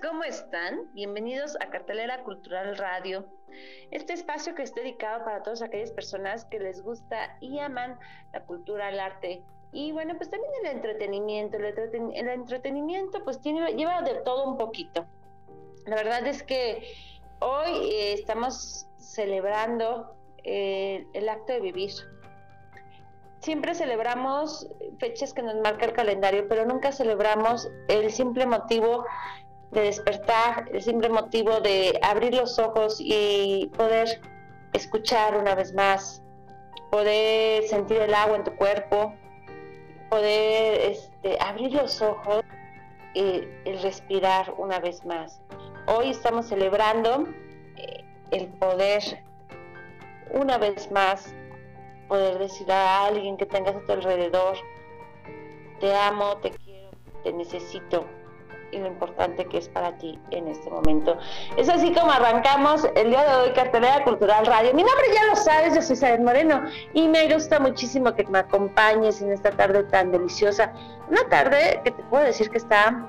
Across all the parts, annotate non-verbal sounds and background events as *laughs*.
¿Cómo están? Bienvenidos a Cartelera Cultural Radio, este espacio que es dedicado para todas aquellas personas que les gusta y aman la cultura, el arte y bueno, pues también el entretenimiento. El, entretenimiento pues tiene, lleva de todo un poquito. La verdad es que hoy eh, estamos celebrando eh, el acto de vivir, siempre celebramos fechas que nos marca el calendario, pero nunca celebramos el simple motivo de despertar, el simple motivo de abrir los ojos y poder escuchar una vez más, poder sentir el agua en tu cuerpo, poder este, abrir los ojos y, respirar una vez más. Hoy estamos celebrando eh, el poder una vez más poder decir a alguien que tengas a tu alrededor, te amo, te quiero, te necesito y lo importante que es para ti en este momento. Es así como arrancamos el día de hoy Cartelera Cultural Radio. Mi nombre ya lo sabes, yo soy Saber Moreno y me gusta muchísimo que me acompañes en esta tarde tan deliciosa. Una tarde que te puedo decir que está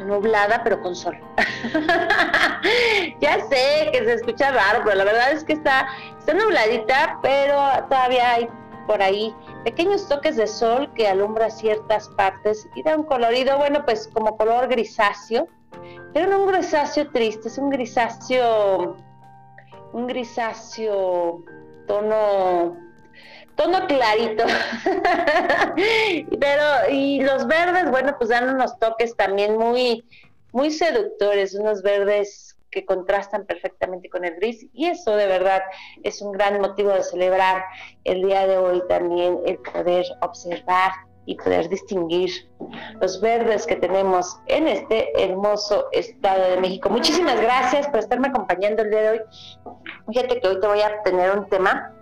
nublada pero con sol. *laughs* ya sé que se escucha raro, pero la verdad es que está, está nubladita, pero todavía hay por ahí pequeños toques de sol que alumbra ciertas partes y da un colorido, bueno, pues como color grisáceo, pero no un grisáceo triste, es un grisáceo, un grisáceo tono, tono clarito. *laughs* pero, y los verdes, bueno, pues dan unos toques también muy, muy seductores, unos verdes que contrastan perfectamente con el gris y eso de verdad es un gran motivo de celebrar el día de hoy también el poder observar y poder distinguir los verdes que tenemos en este hermoso estado de México. Muchísimas gracias por estarme acompañando el día de hoy. Fíjate que hoy te voy a tener un tema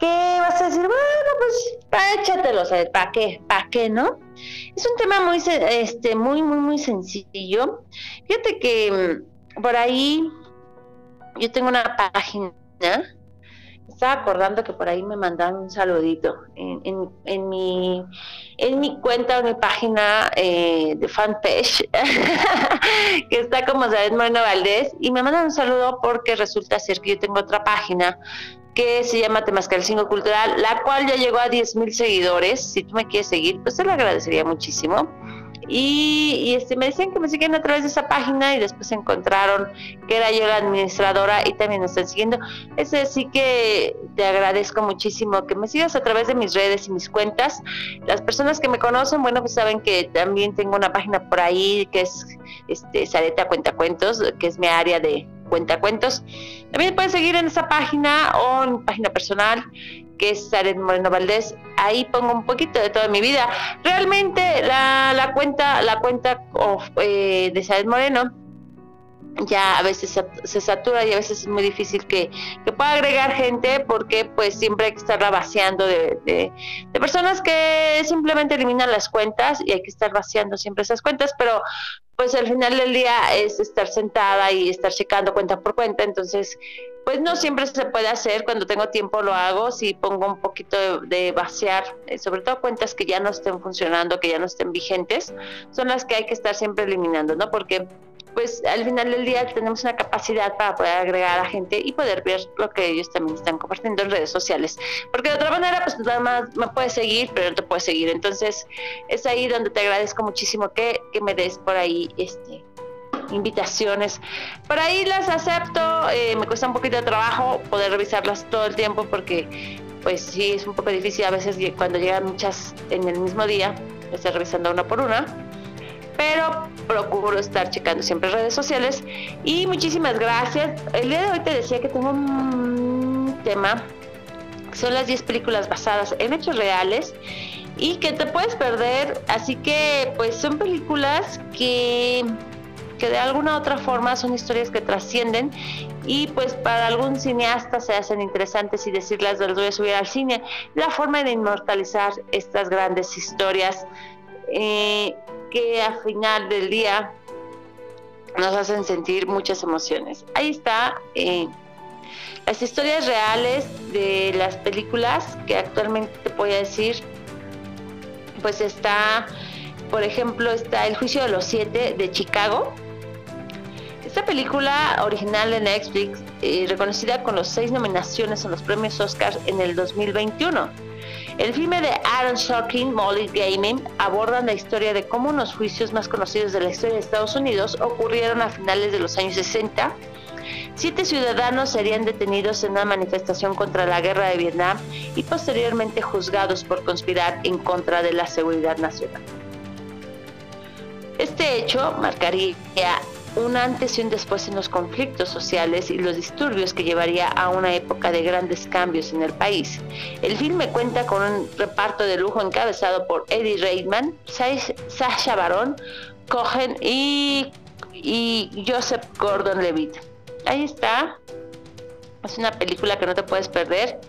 que vas a decir, bueno, pues échatelo, ¿para qué? ¿Para qué, no? Es un tema muy, este, muy, muy, muy sencillo. Fíjate que por ahí yo tengo una página, estaba acordando que por ahí me mandaron un saludito en, en, mi, en mi cuenta, en mi página eh, de fanpage, *laughs* que está como David Moreno Valdés, y me mandan un saludo porque resulta ser que yo tengo otra página que se llama Temascal 5 Cultural, la cual ya llegó a 10 mil seguidores. Si tú me quieres seguir, pues te lo agradecería muchísimo. Y, este, me decían que me siguen a través de esa página y después encontraron que era yo la administradora y también me están siguiendo. Es sí que te agradezco muchísimo que me sigas a través de mis redes y mis cuentas. Las personas que me conocen, bueno, pues saben que también tengo una página por ahí que es este, Sareta Cuentacuentos, que es mi área de cuentacuentos. También puedes seguir en esa página o en página personal que es Saret Moreno Valdés. Ahí pongo un poquito de toda mi vida. Realmente la, la cuenta, la cuenta eh, de Saret Moreno ya a veces se satura y a veces es muy difícil que, pueda agregar gente porque pues siempre hay que estarla vaciando de, de, personas que simplemente eliminan las cuentas y hay que estar vaciando siempre esas cuentas, pero pues al final del día es estar sentada y estar checando cuenta por cuenta, entonces pues no siempre se puede hacer, cuando tengo tiempo lo hago, si pongo un poquito de, vaciar, eh, sobre todo cuentas que ya no estén funcionando, que ya no estén vigentes, son las que hay que estar siempre eliminando, ¿no? Porque pues al final del día tenemos una capacidad para poder agregar a gente y poder ver lo que ellos también están compartiendo en redes sociales. Porque de otra manera, pues nada más me puedes seguir, pero no te puedes seguir. Entonces es ahí donde te agradezco muchísimo que, que me des por ahí este invitaciones. Por ahí las acepto, eh, me cuesta un poquito de trabajo poder revisarlas todo el tiempo porque pues sí es un poco difícil a veces cuando llegan muchas en el mismo día, estar revisando una por una pero procuro estar checando siempre redes sociales. Y muchísimas gracias. El día de hoy te decía que tengo un tema, son las 10 películas basadas en hechos reales y que te puedes perder. Así que pues son películas que que de alguna u otra forma son historias que trascienden y pues para algún cineasta se hacen interesantes y decirlas las voy a subir al cine. La forma de inmortalizar estas grandes historias eh, que a final del día nos hacen sentir muchas emociones. Ahí está eh, las historias reales de las películas que actualmente te voy a decir. Pues está, por ejemplo, está El juicio de los siete de Chicago. Esta película original de Netflix, eh, reconocida con los seis nominaciones en los premios Oscar en el 2021 el filme de Aaron Sorkin, Molly Gaming, aborda la historia de cómo unos juicios más conocidos de la historia de Estados Unidos ocurrieron a finales de los años 60. Siete ciudadanos serían detenidos en una manifestación contra la guerra de Vietnam y posteriormente juzgados por conspirar en contra de la seguridad nacional. Este hecho marcaría un antes y un después en los conflictos sociales y los disturbios que llevaría a una época de grandes cambios en el país. El filme cuenta con un reparto de lujo encabezado por Eddie Reitman, Sasha Baron, Cohen y, Joseph Gordon-Levitt. Ahí está. Es una película que no te puedes perder,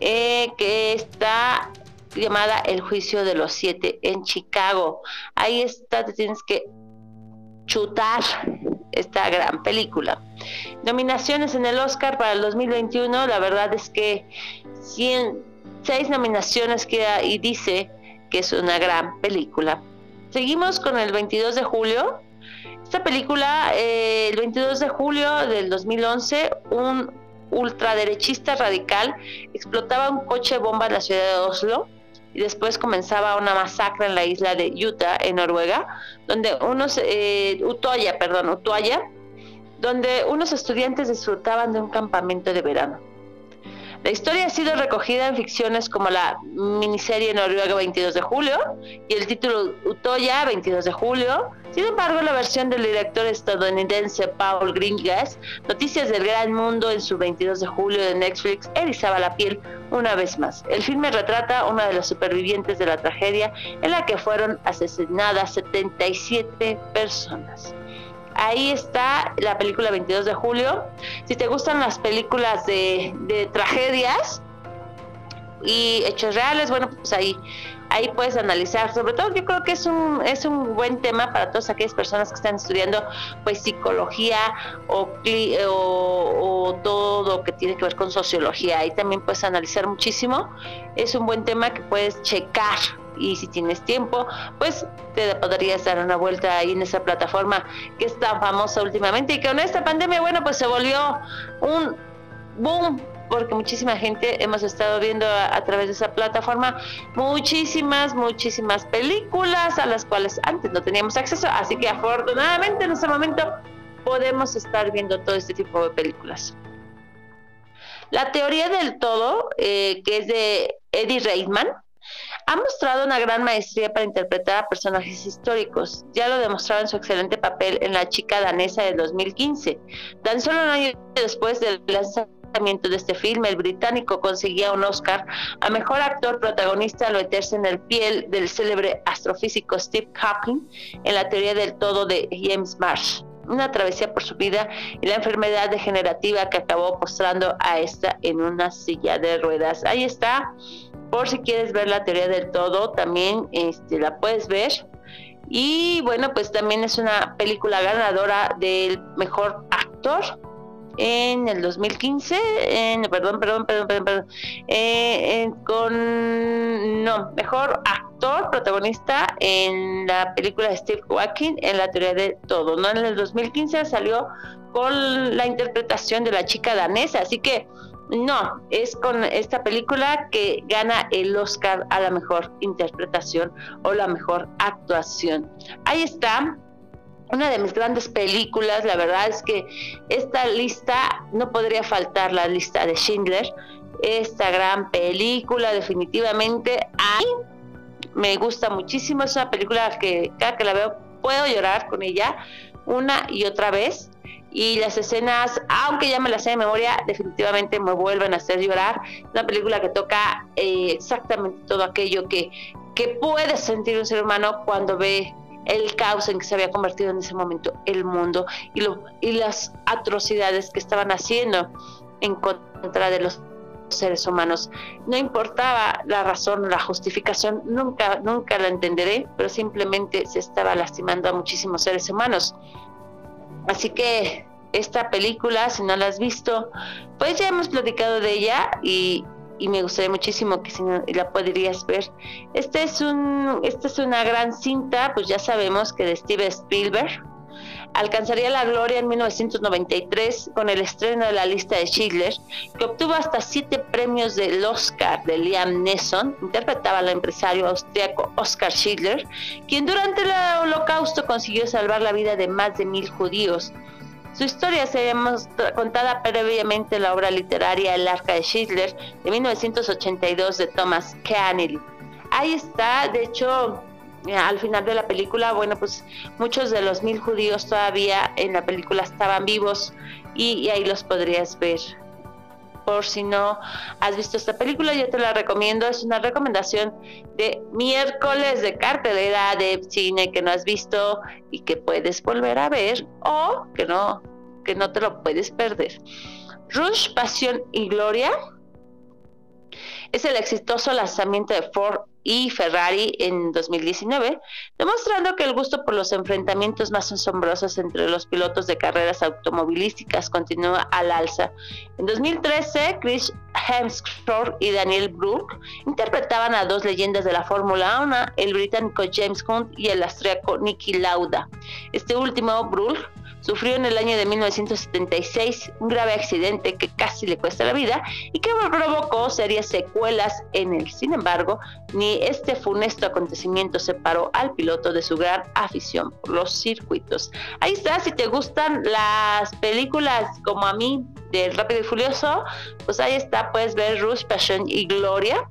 eh, que está llamada El juicio de los siete en Chicago. Ahí está, te tienes que chutar esta gran película. Nominaciones en el Oscar para el 2021, la verdad es que 106 nominaciones queda y dice que es una gran película. Seguimos con el 22 de julio. Esta película, eh, el 22 de julio del 2011, un ultraderechista radical explotaba un coche bomba en la ciudad de Oslo y después comenzaba una masacre en la isla de Utah, en Noruega, donde unos, eh, Utoya, perdón, Utoya, donde unos estudiantes disfrutaban de un campamento de verano. La historia ha sido recogida en ficciones como la miniserie Noruega 22 de julio y el título Utoya 22 de julio. Sin embargo, la versión del director estadounidense Paul Greengrass, Noticias del Gran Mundo en su 22 de julio de Netflix, erizaba la piel una vez más. El filme retrata una de las supervivientes de la tragedia en la que fueron asesinadas 77 personas. Ahí está la película 22 de julio. Si te gustan las películas de, tragedias y hechos reales, bueno, pues ahí ahí puedes analizar. Sobre todo yo creo que es un, es un buen tema para todas aquellas personas que están estudiando pues psicología o, o, o, todo que tiene que ver con sociología. Ahí también puedes analizar muchísimo. Es un buen tema que puedes checar y si tienes tiempo, pues te podrías dar una vuelta ahí en esa plataforma que es tan famosa últimamente y que con esta pandemia, bueno, pues se volvió un boom porque muchísima gente hemos estado viendo a, través de esa plataforma muchísimas, muchísimas películas a las cuales antes no teníamos acceso, así que afortunadamente en este momento podemos estar viendo todo este tipo de películas. La teoría del todo, eh, que es de Eddie Reitman, ha mostrado una gran maestría para interpretar a personajes históricos. Ya lo demostraba en su excelente papel en La chica danesa de 2015. Tan solo un año después del lanzamiento de este filme, el británico conseguía un Oscar a mejor actor protagonista al meterse en el piel del célebre astrofísico Steve Hawking en la teoría del todo de James Marsh una travesía por su vida y la enfermedad degenerativa que acabó postrando a esta en una silla de ruedas. Ahí está, por si quieres ver la teoría del todo, también este, la puedes ver. Y bueno, pues también es una película ganadora del mejor actor en el 2015, en, perdón, perdón, perdón, perdón, eh, con, no, mejor actor protagonista en la película de Steve Joaquin en la teoría de todo, ¿no? En el 2015 salió con la interpretación de la chica danesa, así que no, es con esta película que gana el Oscar a la mejor interpretación o la mejor actuación. Ahí está. una de mis grandes películas, la verdad es que esta lista no podría faltar la lista de Schindler, esta gran película definitivamente me gusta muchísimo, es una película que cada que la veo puedo llorar con ella una y otra vez y las escenas, aunque ya me las sé de memoria, definitivamente me vuelven a hacer llorar. Una película que toca eh, exactamente todo aquello que, que puede sentir un ser humano cuando ve el caos en que se había convertido en ese momento el mundo y, lo, y las atrocidades que estaban haciendo en contra de los seres humanos. No importaba la razón, la justificación, nunca, nunca la entenderé, pero simplemente se estaba lastimando a muchísimos seres humanos. Así que esta película, si no la has visto, pues ya hemos platicado de ella y, me gustaría muchísimo que si la podrías ver. Este es un, esta es una gran cinta, pues ya sabemos que de Steve Spielberg alcanzaría la gloria en 1993 con el estreno de la lista de Schindler, que obtuvo hasta siete premios del Oscar de Liam Neeson, interpretaba al empresario austriaco Oscar Schindler, quien durante el holocausto consiguió salvar la vida de más de mil judíos. Su historia se había contada previamente en la obra literaria El arca de Schindler de 1982 de Thomas Keanel. Ahí está, de hecho, al final de la película, bueno, pues muchos de los mil judíos todavía en la película estaban vivos y, ahí los podrías ver. Por si no has visto esta película, yo te la recomiendo. Es una recomendación de miércoles de cartelera de cine que no has visto y que puedes volver a ver o que no, que no te lo puedes perder. Rush, Pasión y Gloria es el exitoso lanzamiento de Ford y Ferrari en 2019, demostrando que el gusto por los enfrentamientos más asombrosos entre los pilotos de carreras automovilísticas continúa al alza. En 2013, Chris Hemsworth y Daniel Brook interpretaban a dos leyendas de la Fórmula 1, el británico James Hunt y el austriaco Niki Lauda. Este último, Brook, Sufrió en el año de 1976 un grave accidente que casi le cuesta la vida y que provocó serias secuelas en él. Sin embargo, ni este funesto acontecimiento separó al piloto de su gran afición por los circuitos. Ahí está, si te gustan las películas como a mí de Rápido y Furioso, pues ahí está, puedes ver Rush, Passion y Gloria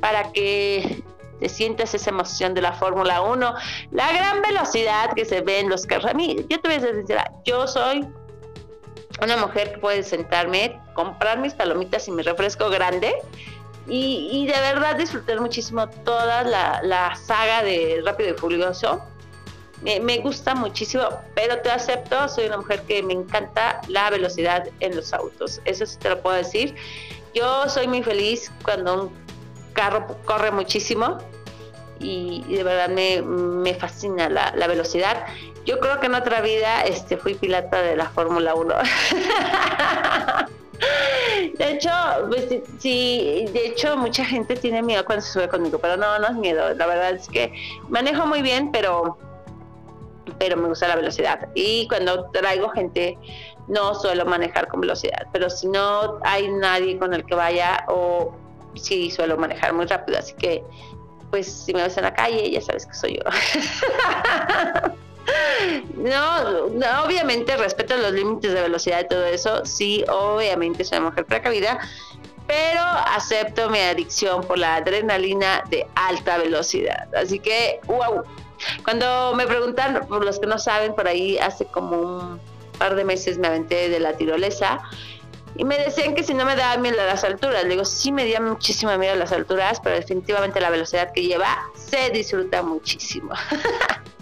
para que te sientes esa emoción de la Fórmula 1, la gran velocidad que se ve en los carros. A mí, yo te voy a ser sincera, yo soy una mujer que puede sentarme, comprar mis palomitas y mi refresco grande y, de verdad disfrutar muchísimo toda la, saga de Rápido y Furioso. Me, me, gusta muchísimo, pero te acepto, soy una mujer que me encanta la velocidad en los autos, eso sí te lo puedo decir. Yo soy muy feliz cuando un carro corre muchísimo y, de verdad me, fascina la, velocidad. Yo creo que en otra vida este, fui pilata de la Fórmula 1. *laughs* De hecho, pues, sí, de hecho mucha gente tiene miedo cuando se sube conmigo, pero no, no es miedo. La verdad es que manejo muy bien, pero pero me gusta la velocidad. Y cuando traigo gente, no suelo manejar con velocidad. Pero si no hay nadie con el que vaya, o sí suelo manejar muy rápido. Así que pues si me ves en la calle, ya sabes que soy yo. *laughs* no, obviamente respeto los límites de velocidad y todo eso, sí, obviamente soy mujer precavida, pero acepto mi adicción por la adrenalina de alta velocidad. Así que, wow. Cuando me preguntan, por los que no saben, por ahí hace como un par de meses me aventé de la tirolesa y me decían que si no me daba miedo a las alturas. Le digo, sí me dio muchísimo miedo a las alturas, pero definitivamente la velocidad que lleva se disfruta muchísimo.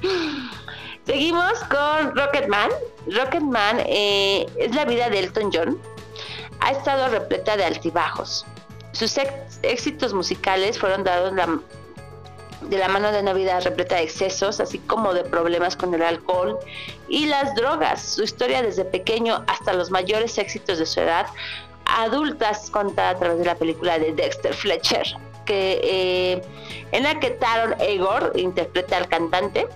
*laughs* Seguimos con Rocketman. Rocketman eh, es la vida de Elton John. Ha estado repleta de altibajos. Sus éxitos musicales fueron dados la de la mano de una vida repleta de excesos, así como de problemas con el alcohol y las drogas. Su historia desde pequeño hasta los mayores éxitos de su edad adulta es contada a través de la película de Dexter Fletcher, que, eh, en la que Taron Egor interpreta al cantante,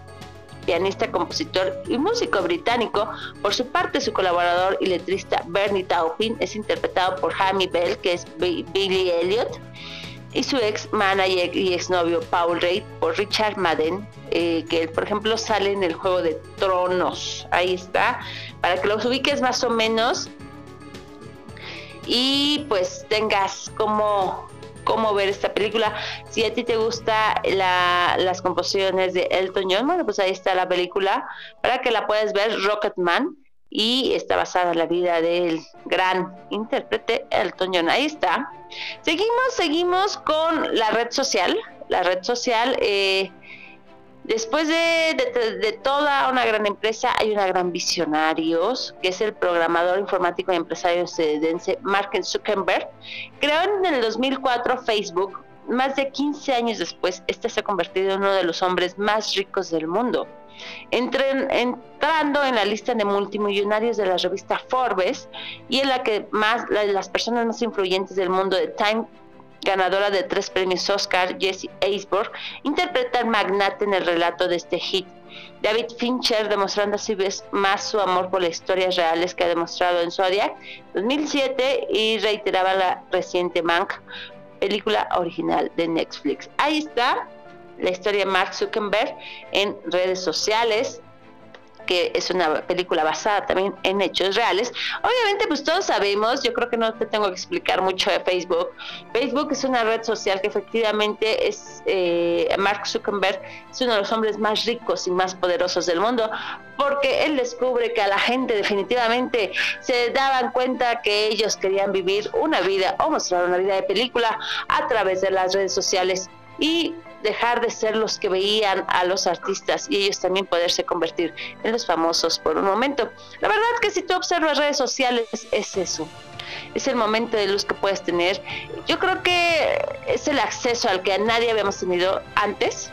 pianista, compositor y músico británico. Por su parte, su colaborador y letrista Bernie Taupin es interpretado por Jamie Bell, que es Billy Elliot y su ex manager y exnovio Paul Reid por Richard Madden, eh, que por ejemplo sale en el juego de Tronos. Ahí está, para que los ubiques más o menos y pues tengas como cómo ver esta película. Si a ti te gusta las composiciones de Elton John, bueno, pues ahí está la película para que la puedas ver, Rocketman, y está basada en la vida del gran intérprete Elton John. Ahí está. Seguimos, seguimos con la red social. La red social, eh, después de, toda una gran empresa, hay una gran visionarios, que es el programador informático y empresario estadounidense Mark Zuckerberg. Creó en el 2004 Facebook. Más de 15 años después, este se ha convertido en uno de los hombres más ricos del mundo entrando en la lista de multimillonarios de la revista Forbes y en la que más las personas más influyentes del mundo de Time ganadora de tres premios Oscar, Jesse Eisberg, interpreta al magnate en el relato de este hit. David Fincher, demostrando así vez más su amor por las historias reales que ha demostrado en Zodiac 2007 y reiteraba la reciente Mank, película original de Netflix. Ahí está, la historia de Mark Zuckerberg en redes sociales, que es una película basada también en hechos reales. Obviamente, pues todos sabemos, yo creo que no te tengo que explicar mucho de Facebook. Facebook es una red social que efectivamente es, eh, Mark Zuckerberg es uno de los hombres más ricos y más poderosos del mundo, porque él descubre que a la gente definitivamente se daban cuenta que ellos querían vivir una vida o mostrar una vida de película a través de las redes sociales. Y dejar de ser los que veían a los artistas y ellos también poderse convertir en los famosos por un momento. La verdad que si tú observas redes sociales es eso, es el momento de luz que puedes tener. Yo creo que es el acceso al que a nadie habíamos tenido antes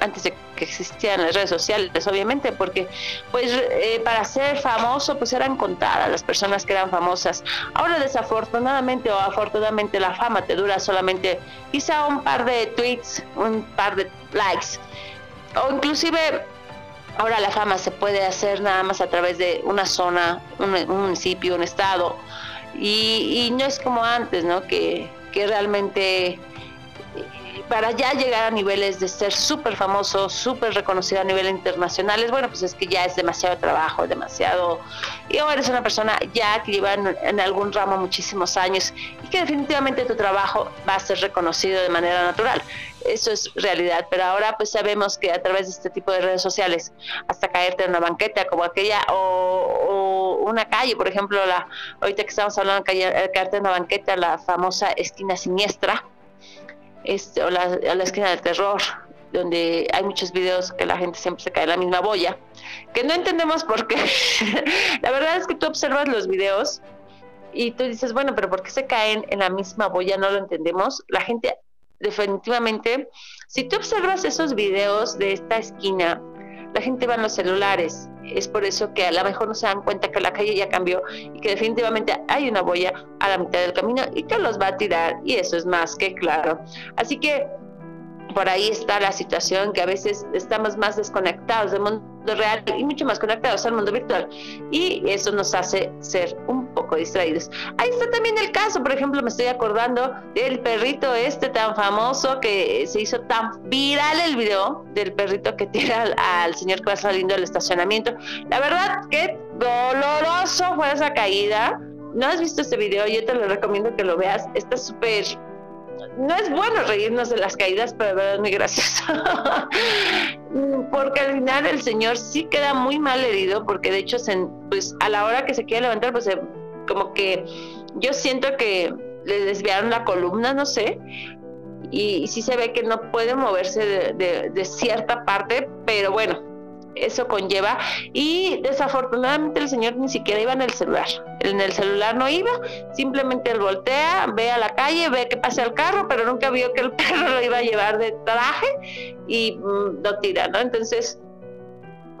antes de que existieran las redes sociales, obviamente, porque pues eh, para ser famoso pues eran contadas las personas que eran famosas. Ahora desafortunadamente o afortunadamente la fama te dura solamente quizá un par de tweets, un par de likes o inclusive ahora la fama se puede hacer nada más a través de una zona, un, municipio, un estado y, y, no es como antes, ¿no? Que, que realmente para ya llegar a niveles de ser súper famoso, súper reconocido a nivel internacional, es bueno, pues es que ya es demasiado trabajo, demasiado... Y ahora eres una persona ya que lleva en, algún ramo muchísimos años y que definitivamente tu trabajo va a ser reconocido de manera natural. Eso es realidad, pero ahora pues sabemos que a través de este tipo de redes sociales, hasta caerte en una banqueta como aquella o, una calle, por ejemplo, la ahorita que estamos hablando de caerte en una banqueta, la famosa esquina siniestra, este, o, la, la esquina del terror, donde hay muchos videos que la gente siempre se cae en la misma boya, que no entendemos por qué. *laughs* la verdad es que tú observas los videos y tú dices, bueno, pero ¿por qué se caen en la misma boya? No lo entendemos. La gente definitivamente, si tú observas esos videos de esta esquina, la gente va en los celulares. Es por eso que a lo mejor no se dan cuenta que la calle ya cambió y que definitivamente hay una boya a la mitad del camino y que los va a tirar y eso es más que claro. Así que por ahí está la situación que a veces estamos más desconectados del mundo real y mucho más conectados al mundo virtual y eso nos hace ser un distraídos. Ahí está también el caso, por ejemplo, me estoy acordando del perrito este tan famoso que se hizo tan viral el video del perrito que tira al, señor que va saliendo del estacionamiento. La verdad que doloroso fue esa caída. ¿No has visto este video? Yo te lo recomiendo que lo veas. Está súper no es bueno reírnos de las caídas, pero de verdad es muy gracioso. *laughs* porque al final el señor sí queda muy mal herido, porque de hecho, pues a la hora que se quiere levantar, pues como que yo siento que le desviaron la columna, no sé, y, sí se ve que no puede moverse de cierta parte, pero bueno, eso conlleva y desafortunadamente el señor ni siquiera iba en el celular, en el celular no iba, simplemente él voltea, ve a la calle, ve que pasa el carro, pero nunca vio que el *laughs* perro lo iba a llevar de traje y mm, lo tira, ¿no? Entonces,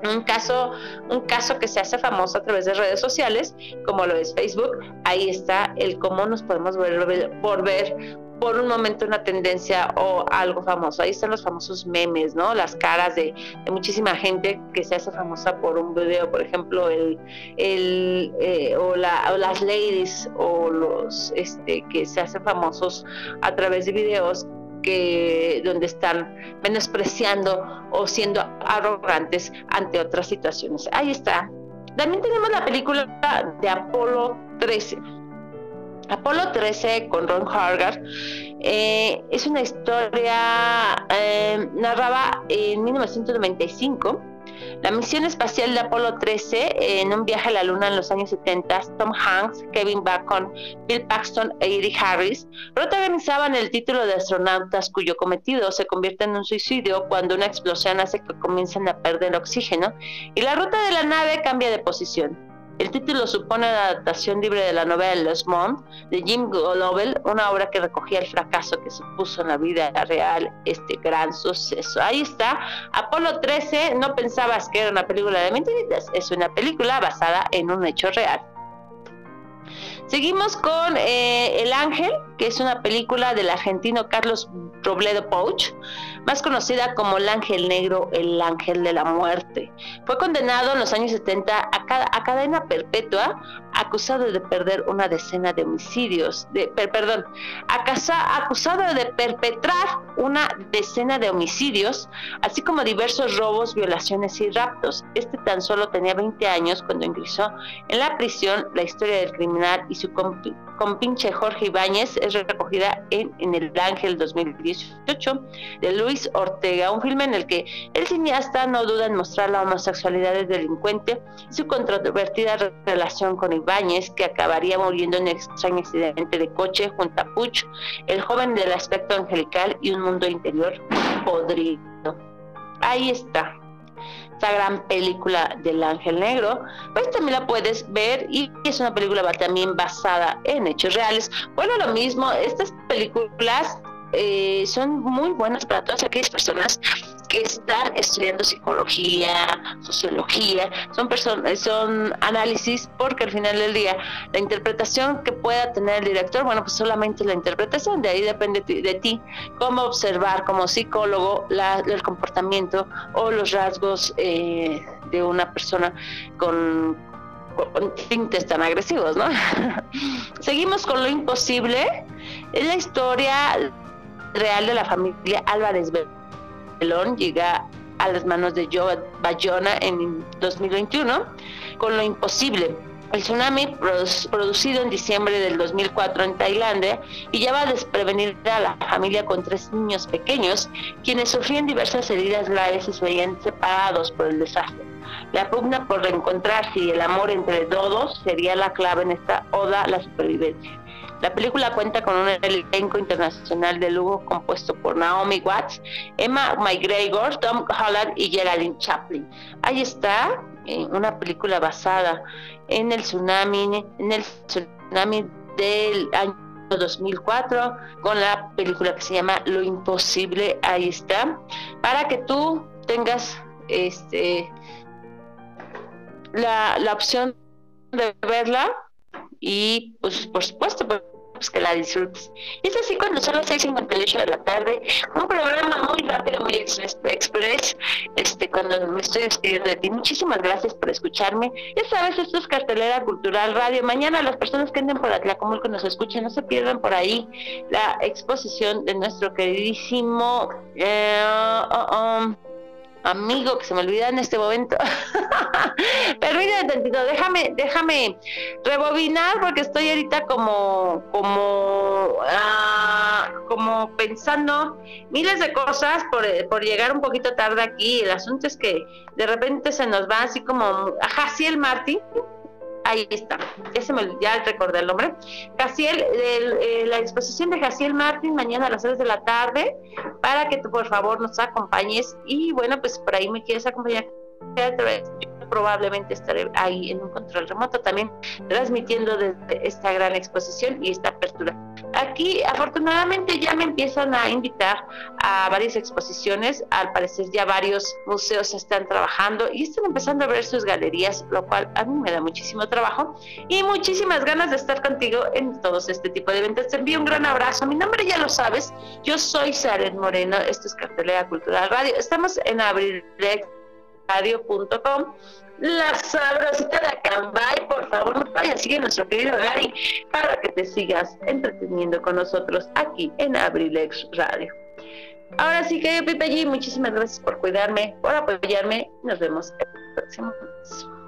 un caso, un caso que se hace famoso a través de redes sociales, como lo es Facebook, ahí está el cómo nos podemos volver, por un momento una tendencia o algo famoso. Ahí están los famosos memes, ¿no? Las caras de, muchísima gente que se hace famosa por un video, por ejemplo, el, el eh, o, la, o, las ladies o los este, que se hacen famosos a través de videos que donde están menospreciando o siendo arrogantes ante otras situaciones. Ahí está. También tenemos la película de Apolo 13 Apolo 13 con Ron Hargar eh, es una historia eh, narrada en 1995 la misión espacial de Apolo 13 en un viaje a la Luna en los años 70, Tom Hanks, Kevin Bacon, Bill Paxton e Eric Harris protagonizaban el título de astronautas cuyo cometido se convierte en un suicidio cuando una explosión hace que comiencen a perder oxígeno y la ruta de la nave cambia de posición. El título supone la adaptación libre de la novela Los Mont de Jim Lovell, una obra que recogía el fracaso que supuso en la vida real este gran suceso. Ahí está, Apolo 13, no pensabas que era una película de mentiritas, es una película basada en un hecho real. Seguimos con eh, El Ángel, que es una película del argentino Carlos Robledo Pouch, más conocida como El Ángel Negro, el Ángel de la Muerte. Fue condenado en los años 70 a, cadena perpetua, acusado de perder una decena de homicidios, de, perdón, acusado de perpetrar una decena de homicidios, así como diversos robos, violaciones y raptos. Este tan solo tenía 20 años cuando ingresó en la prisión la historia del criminal y su compinche Jorge Ibáñez es recogida en, El Ángel 2018 de Luis Ortega, un filme en el que el cineasta no duda en mostrar la homosexualidad del delincuente y su controvertida relación con Ibáñez, que acabaría muriendo en un extraño accidente de coche junto a Puch, el joven del aspecto angelical y un mundo interior podrido. Ahí está esta gran película del Ángel Negro, pues también la puedes ver y es una película también basada en hechos reales. Bueno, lo mismo, estas películas eh, son muy buenas para todas aquellas personas que están estudiando psicología, sociología, son personas, son análisis, porque al final del día la interpretación que pueda tener el director, bueno, pues solamente la interpretación, de ahí depende de ti cómo observar como psicólogo el comportamiento o los rasgos eh, de una persona con, con tintes tan agresivos, ¿no? *laughs* Seguimos con lo imposible. Es la historia real de la familia Álvarez Belón llega a las manos de Joe Bayona en 2021 con lo imposible. El tsunami producido en diciembre del 2004 en Tailandia y lleva a desprevenir a la familia con tres niños pequeños, quienes sufrían diversas heridas graves y se veían separados por el desastre. La pugna por reencontrarse y el amor entre todos sería la clave en esta oda a la supervivencia. La película cuenta con un elenco internacional de lujo compuesto por Naomi Watts, Emma McGregor, Tom Holland y Geraldine Chaplin. Ahí está, eh, una película basada en el tsunami, en el tsunami del año 2004 con la película que se llama Lo Imposible, ahí está, para que tú tengas este la, la opción de verla y pues por supuesto pues, pues, que la disfrutes. Es así cuando son las 6.58 de la tarde, un programa muy rápido, muy express, este, cuando me estoy despidiendo de ti. Muchísimas gracias por escucharme. Ya sabes, esto es Cartelera Cultural Radio. Mañana las personas que anden por Atlacomulco nos escuchen, no se pierdan por ahí la exposición de nuestro queridísimo... Eh, oh, oh, amigo que se me olvida en este momento. *laughs* Permíteme tantito, déjame, déjame rebobinar porque estoy ahorita como, como, ah, como pensando miles de cosas por, por, llegar un poquito tarde aquí. El asunto es que de repente se nos va así como a Jaciel Martín ahí está, ese me, ya recordé el nombre. Jaciel, eh, la exposición de Jaciel Martín mañana a las 6 de la tarde, para que tú por favor nos acompañes y bueno, pues por ahí me quieres acompañar probablemente estaré ahí en un control remoto también transmitiendo desde esta gran exposición y esta apertura. Aquí afortunadamente ya me empiezan a invitar a varias exposiciones, al parecer ya varios museos están trabajando y están empezando a ver sus galerías, lo cual a mí me da muchísimo trabajo y muchísimas ganas de estar contigo en todos este tipo de eventos. Te envío un gran abrazo, mi nombre ya lo sabes, yo soy Saren Moreno, esto es Cartelera Cultural Radio, estamos en abrilexradio.com la sabrosita de Acambay, por favor, no vaya, sigue nuestro querido Gary para que te sigas entreteniendo con nosotros aquí en Abrilex Radio. Ahora sí que Pipe G, muchísimas gracias por cuidarme, por apoyarme. Nos vemos el próximo mes.